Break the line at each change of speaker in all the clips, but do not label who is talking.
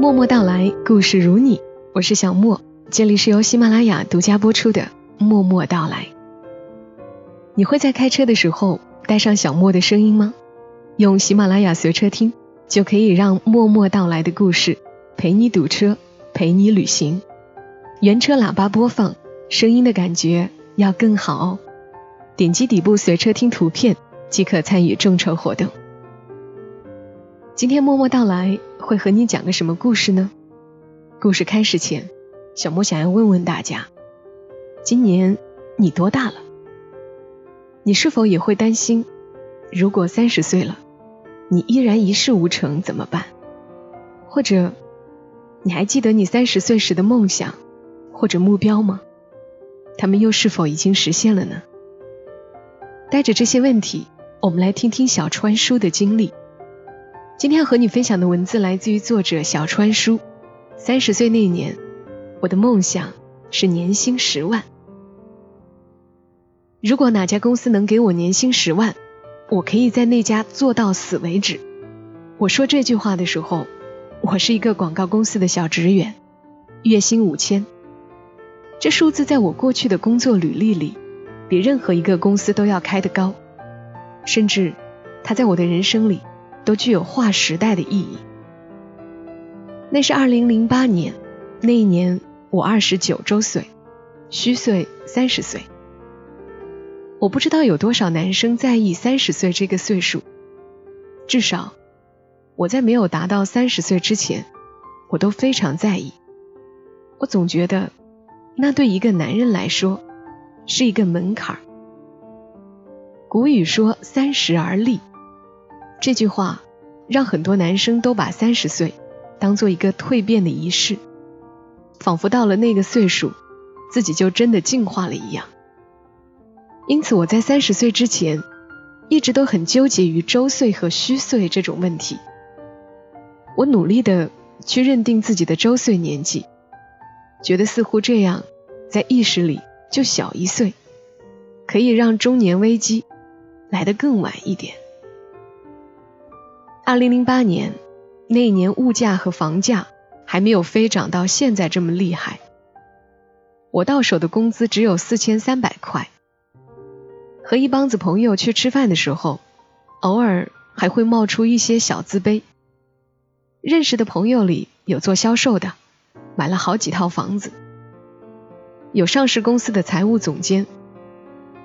默默到来，故事如你，我是小莫，这里是由喜马拉雅独家播出的《默默到来》。你会在开车的时候带上小莫的声音吗？用喜马拉雅随车听，就可以让默默到来的故事陪你堵车，陪你旅行。原车喇叭播放，声音的感觉要更好哦。点击底部随车听图片，即可参与众筹活动。今天默默到来会和你讲个什么故事呢？故事开始前，小莫想要问问大家：今年你多大了？你是否也会担心，如果三十岁了，你依然一事无成怎么办？或者，你还记得你三十岁时的梦想或者目标吗？他们又是否已经实现了呢？带着这些问题，我们来听听小川叔的经历。今天要和你分享的文字来自于作者小川叔。三十岁那年，我的梦想是年薪十万。如果哪家公司能给我年薪十万，我可以在那家做到死为止。我说这句话的时候，我是一个广告公司的小职员，月薪五千。这数字在我过去的工作履历里，比任何一个公司都要开得高，甚至它在我的人生里。都具有划时代的意义。那是二零零八年，那一年我二十九周岁，虚岁三十岁。我不知道有多少男生在意三十岁这个岁数，至少我在没有达到三十岁之前，我都非常在意。我总觉得，那对一个男人来说是一个门槛儿。古语说“三十而立”。这句话让很多男生都把三十岁当做一个蜕变的仪式，仿佛到了那个岁数，自己就真的进化了一样。因此，我在三十岁之前一直都很纠结于周岁和虚岁这种问题。我努力的去认定自己的周岁年纪，觉得似乎这样在意识里就小一岁，可以让中年危机来得更晚一点。二零零八年，那一年物价和房价还没有飞涨到现在这么厉害。我到手的工资只有四千三百块。和一帮子朋友去吃饭的时候，偶尔还会冒出一些小自卑。认识的朋友里有做销售的，买了好几套房子；有上市公司的财务总监，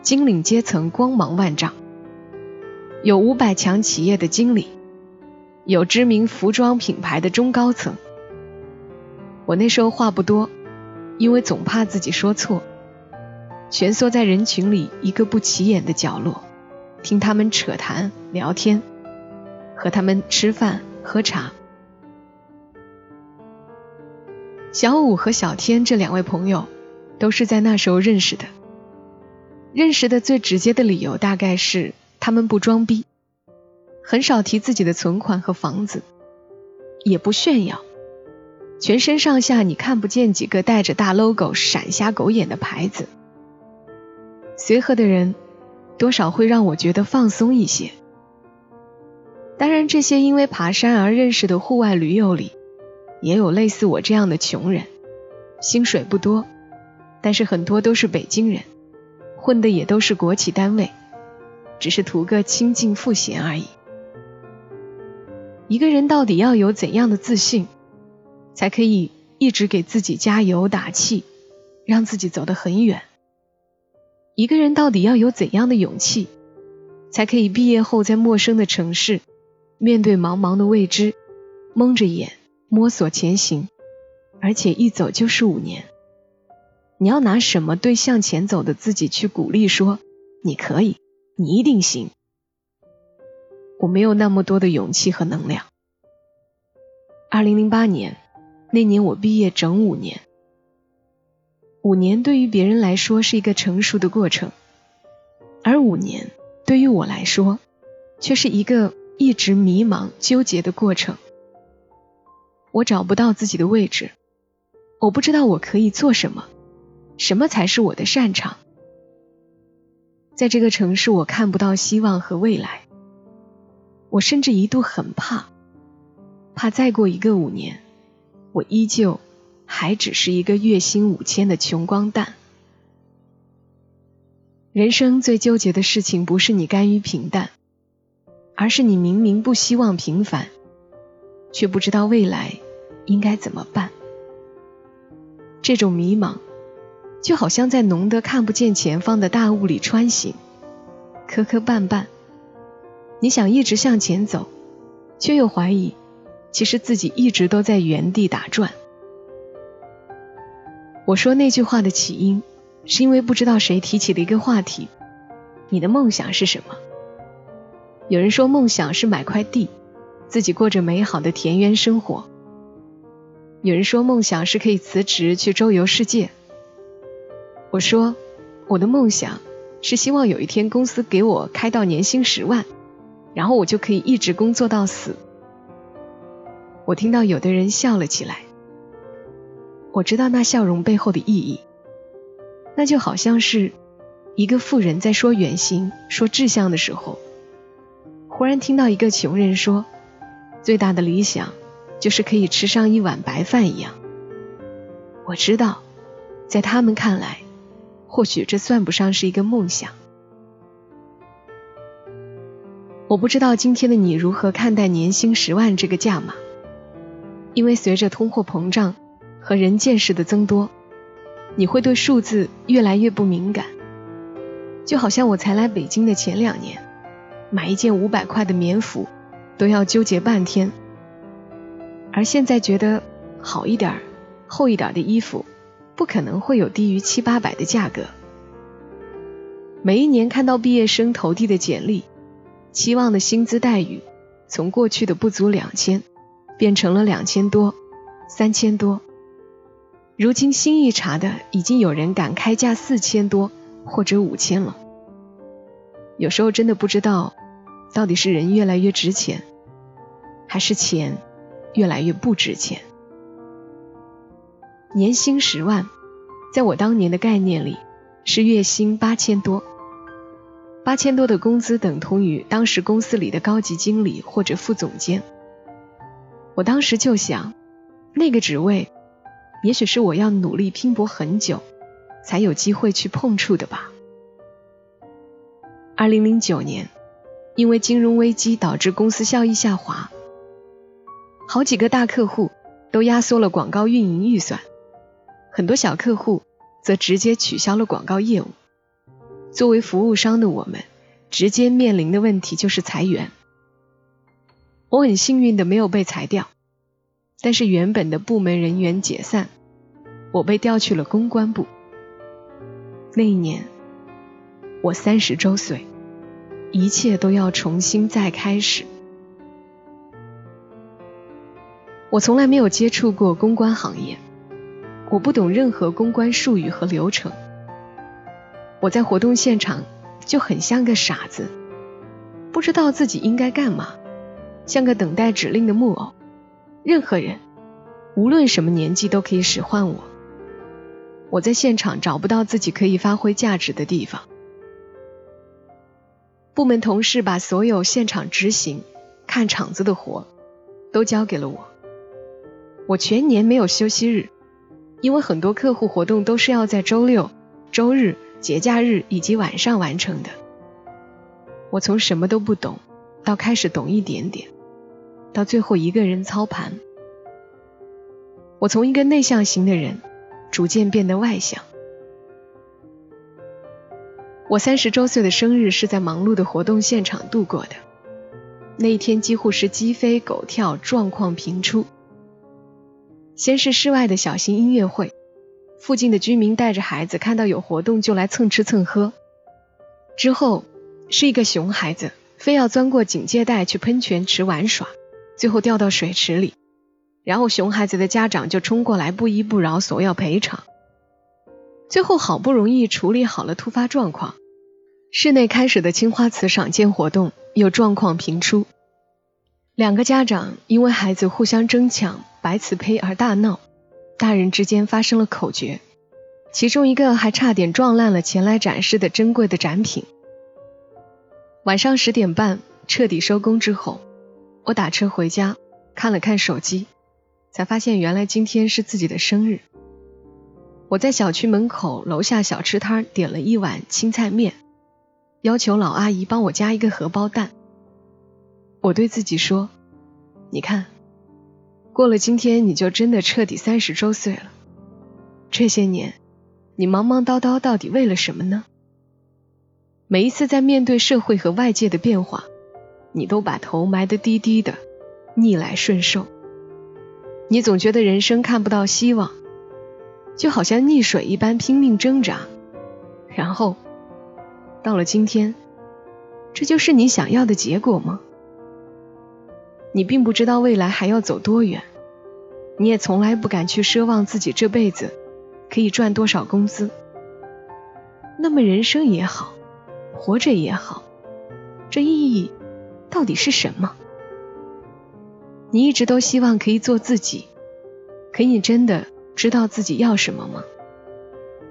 金领阶层光芒万丈；有五百强企业的经理。有知名服装品牌的中高层，我那时候话不多，因为总怕自己说错，蜷缩在人群里一个不起眼的角落，听他们扯谈聊天，和他们吃饭喝茶。小五和小天这两位朋友都是在那时候认识的，认识的最直接的理由大概是他们不装逼。很少提自己的存款和房子，也不炫耀，全身上下你看不见几个带着大 logo 闪瞎狗眼的牌子。随和的人，多少会让我觉得放松一些。当然，这些因为爬山而认识的户外驴友里，也有类似我这样的穷人，薪水不多，但是很多都是北京人，混的也都是国企单位，只是图个清静赋闲而已。一个人到底要有怎样的自信，才可以一直给自己加油打气，让自己走得很远？一个人到底要有怎样的勇气，才可以毕业后在陌生的城市，面对茫茫的未知，蒙着眼摸索前行，而且一走就是五年？你要拿什么对向前走的自己去鼓励说：“你可以，你一定行。”我没有那么多的勇气和能量。二零零八年那年，我毕业整五年。五年对于别人来说是一个成熟的过程，而五年对于我来说，却是一个一直迷茫纠结的过程。我找不到自己的位置，我不知道我可以做什么，什么才是我的擅长。在这个城市，我看不到希望和未来。我甚至一度很怕，怕再过一个五年，我依旧还只是一个月薪五千的穷光蛋。人生最纠结的事情，不是你甘于平淡，而是你明明不希望平凡，却不知道未来应该怎么办。这种迷茫，就好像在浓得看不见前方的大雾里穿行，磕磕绊绊。你想一直向前走，却又怀疑，其实自己一直都在原地打转。我说那句话的起因。是因为不知道谁提起的一个话题，你的梦想是什么？有人说梦想是买块地，自己过着美好的田园生活。有人说梦想是可以辞职去周游世界。我说我的梦想是希望有一天公司给我开到年薪十万，然后我就可以一直工作到死。我听到有的人笑了起来，我知道那笑容背后的意义。那就好像是一个富人在说远行、说志向的时候，忽然听到一个穷人说，最大的理想就是可以吃上一碗白饭一样。我知道，在他们看来，或许这算不上是一个梦想。我不知道今天的你如何看待年薪十万这个价码，因为随着通货膨胀和人见识的增多。你会对数字越来越不敏感，就好像我才来北京的前两年，买一件五百块的棉服都要纠结半天，而现在觉得好一点、厚一点的衣服不可能会有低于七八百的价格。每一年看到毕业生投递的简历，期望的薪资待遇从过去的不足两千变成了两千多、三千多。如今新一查的，已经有人敢开价四千多或者五千了。有时候真的不知道，到底是人越来越值钱，还是钱越来越不值钱。年薪十万，在我当年的概念里是月薪八千多，八千多的工资等同于当时公司里的高级经理或者副总监。我当时就想，那个职位。也许是我要努力拼搏很久，才有机会去碰触的吧。二零零九年，因为金融危机导致公司效益下滑，好几个大客户都压缩了广告运营预算，很多小客户则直接取消了广告业务。作为服务商的我们，直接面临的问题就是裁员。我很幸运的没有被裁掉。但是原本的部门人员解散，我被调去了公关部。那一年，我三十周岁，一切都要重新再开始。我从来没有接触过公关行业，我不懂任何公关术语和流程。我在活动现场就很像个傻子，不知道自己应该干嘛，像个等待指令的木偶。任何人，无论什么年纪都可以使唤我。我在现场找不到自己可以发挥价值的地方。部门同事把所有现场执行、看场子的活都交给了我。我全年没有休息日，因为很多客户活动都是要在周六、周日、节假日以及晚上完成的。我从什么都不懂，到开始懂一点点。到最后一个人操盘，我从一个内向型的人逐渐变得外向。我三十周岁的生日是在忙碌的活动现场度过的，那一天几乎是鸡飞狗跳，状况频出。先是室外的小型音乐会，附近的居民带着孩子看到有活动就来蹭吃蹭喝。之后是一个熊孩子，非要钻过警戒带去喷泉池玩耍。最后掉到水池里，然后熊孩子的家长就冲过来不依不饶索要赔偿。最后好不容易处理好了突发状况，室内开始的青花瓷赏鉴活动又状况频出。两个家长因为孩子互相争抢白瓷胚而大闹，大人之间发生了口角，其中一个还差点撞烂了前来展示的珍贵的展品。晚上十点半彻底收工之后。我打车回家，看了看手机，才发现原来今天是自己的生日。我在小区门口楼下小吃摊点了一碗青菜面，要求老阿姨帮我加一个荷包蛋。我对自己说：“你看，过了今天你就真的彻底三十周岁了。这些年，你忙忙叨叨到底为了什么呢？每一次在面对社会和外界的变化，你都把头埋得低低的，逆来顺受。你总觉得人生看不到希望。”就好像溺水一般拼命挣扎，然后到了今天，这就是你想要的结果吗？你并不知道未来还要走多远，你也从来不敢去奢望自己这辈子可以赚多少工资。那么人生也好，活着也好，这意义到底是什么？你一直都希望可以做自己，可你真的？知道自己要什么吗？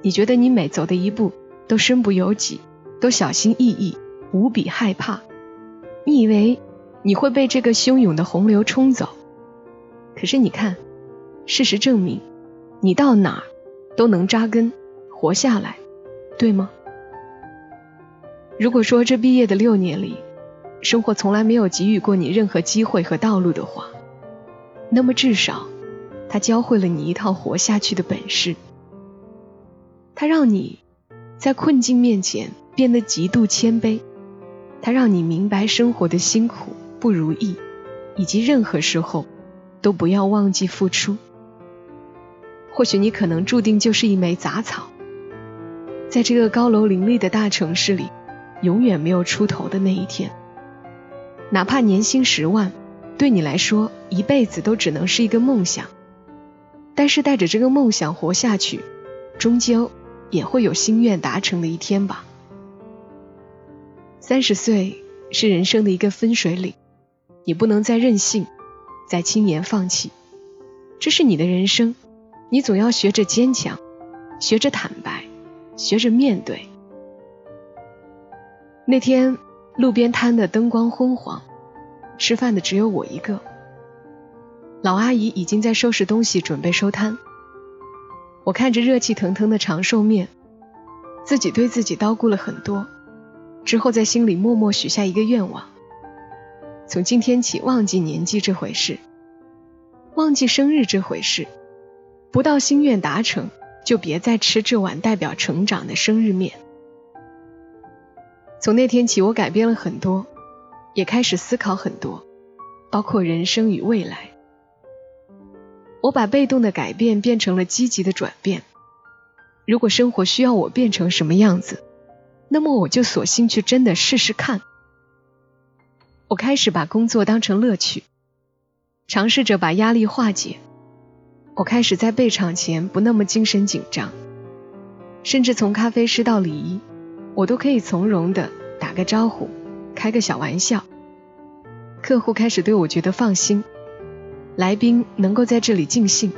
你觉得你每走的一步都身不由己，都小心翼翼，无比害怕。你以为你会被这个汹涌的洪流冲走，可是你看，事实证明，你到哪儿都能扎根，活下来，对吗？如果说这毕业的六年里，生活从来没有给予过你任何机会和道路的话，那么至少。它教会了你一套活下去的本事，它让你在困境面前变得极度谦卑，它让你明白生活的辛苦、不如意，以及任何时候都不要忘记付出。或许你可能注定就是一枚杂草，在这个高楼林立的大城市里，永远没有出头的那一天。哪怕年薪十万，对你来说一辈子都只能是一个梦想。但是带着这个梦想活下去，终究也会有心愿达成的一天吧。三十岁是人生的一个分水岭，你不能再任性，再轻言放弃。这是你的人生，你总要学着坚强，学着坦白，学着面对。那天路边摊的灯光昏黄，吃饭的只有我一个。老阿姨已经在收拾东西，准备收摊。我看着热气腾腾的长寿面，自己对自己叨咕了很多，之后在心里默默许下一个愿望：从今天起，忘记年纪这回事，忘记生日这回事，不到心愿达成，就别再吃这碗代表成长的生日面。从那天起，我改变了很多，也开始思考很多，包括人生与未来。我把被动的改变变成了积极的转变。如果生活需要我变成什么样子，那么我就索性去真的试试看。我开始把工作当成乐趣，尝试着把压力化解。我开始在备场前不那么精神紧张，甚至从咖啡师到礼仪，我都可以从容的打个招呼，开个小玩笑。客户开始对我觉得放心。来宾能够在这里尽兴，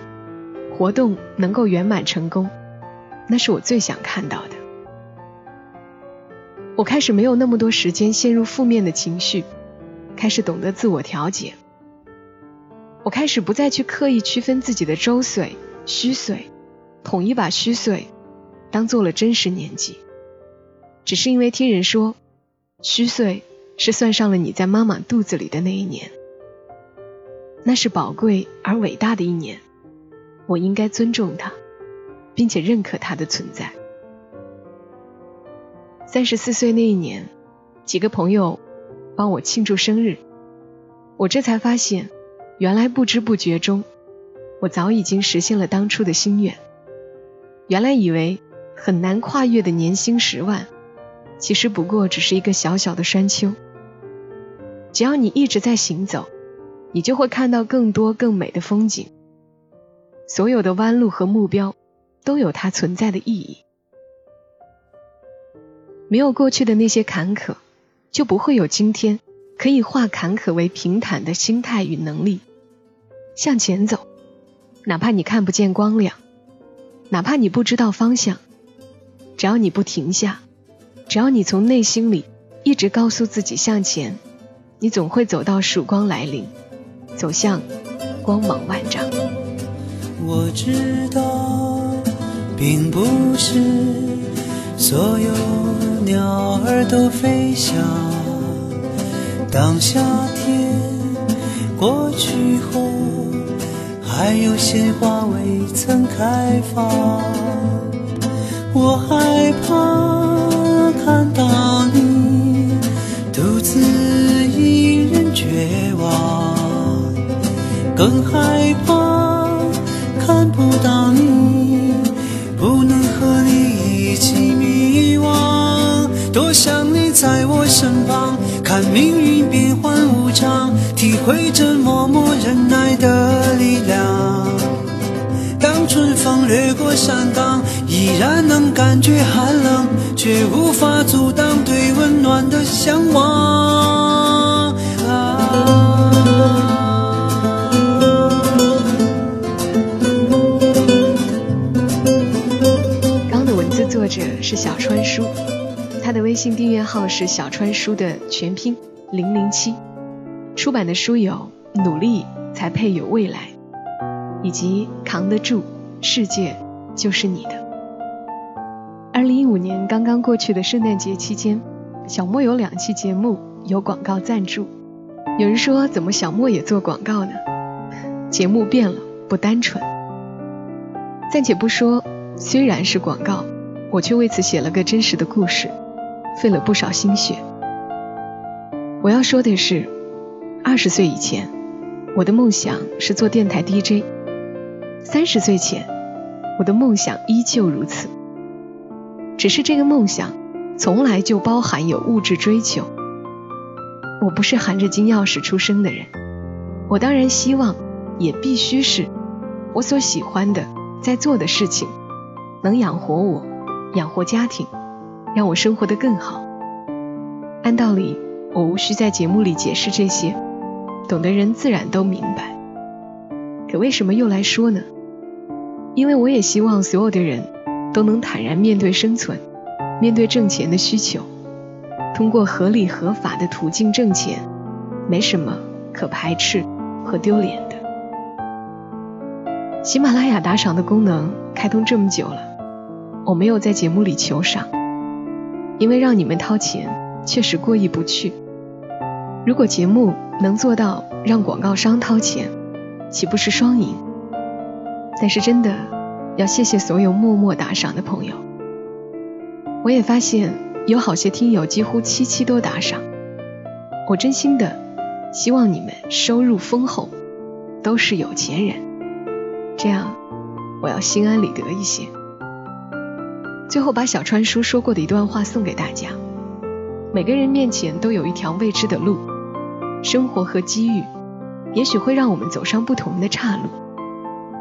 活动能够圆满成功，那是我最想看到的。我开始没有那么多时间陷入负面的情绪，开始懂得自我调节。我开始不再去刻意区分自己的周岁、虚岁，统一把虚岁当做了真实年纪，只是因为听人说，虚岁是算上了你在妈妈肚子里的那一年。那是宝贵而伟大的一年，我应该尊重它，并且认可它的存在。三十四岁那一年，几个朋友帮我庆祝生日，我这才发现，原来不知不觉中，我早已经实现了当初的心愿。原来以为很难跨越的年薪十万，其实不过只是一个小小的山丘。只要你一直在行走。你就会看到更多更美的风景。所有的弯路和目标都有它存在的意义。没有过去的那些坎坷，就不会有今天可以化坎坷为平坦的心态与能力。向前走，哪怕你看不见光亮，哪怕你不知道方向，只要你不停下，只要你从内心里一直告诉自己向前，你总会走到曙光来临。走向光芒万丈。
我知道，并不是所有鸟儿都飞翔。当夏天过去后，还有鲜花未曾开放，我害怕看到你独自一人绝望，更害怕。身旁，看命运变幻无常，体会着默默忍耐的力量。当春风掠过山岗，依然能感觉寒冷，却无法阻挡对温暖的向往。
微信订阅号是小川书的全拼零零七。出版的书有《努力才配有未来》，以及《扛得住，世界就是你的》。二零一五年刚刚过去的圣诞节期间，小莫有两期节目有广告赞助。有人说，怎么小莫也做广告呢？节目变了，不单纯。暂且不说，虽然是广告。我却为此写了个真实的故事，费了不少心血。我要说的是，二十岁以前，我的梦想是做电台 DJ；三十岁前，我的梦想依旧如此。只是这个梦想从来就包含有物质追求。我不是含着金钥匙出生的人，我当然希望，也必须是，我所喜欢的在做的事情能养活我。养活家庭，让我生活得更好。按道理，我无需在节目里解释这些，懂的人自然都明白。可为什么又来说呢？因为我也希望所有的人都能坦然面对生存，面对挣钱的需求，通过合理合法的途径挣钱，没什么可排斥和丢脸的。喜马拉雅打赏的功能开通这么久了。我没有在节目里求赏，因为让你们掏钱确实过意不去。如果节目能做到让广告商掏钱，岂不是双赢？但是真的要谢谢所有默默打赏的朋友。我也发现有好些听友几乎期期都打赏，我真心的希望你们收入丰厚，都是有钱人，这样我要心安理得一些。最后，把小川叔说过的一段话送给大家：每个人面前都有一条未知的路，生活和机遇也许会让我们走上不同的岔路，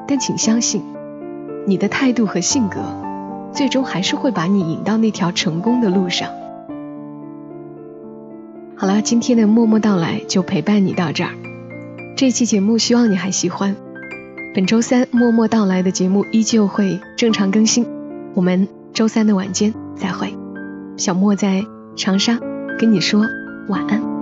但请相信，你的态度和性格，最终还是会把你引到那条成功的路上。好了，今天的默默到来就陪伴你到这儿。这期节目希望你还喜欢。本周三默默到来的节目依旧会正常更新，我们。周三的晚间再会，小莫在长沙跟你说晚安。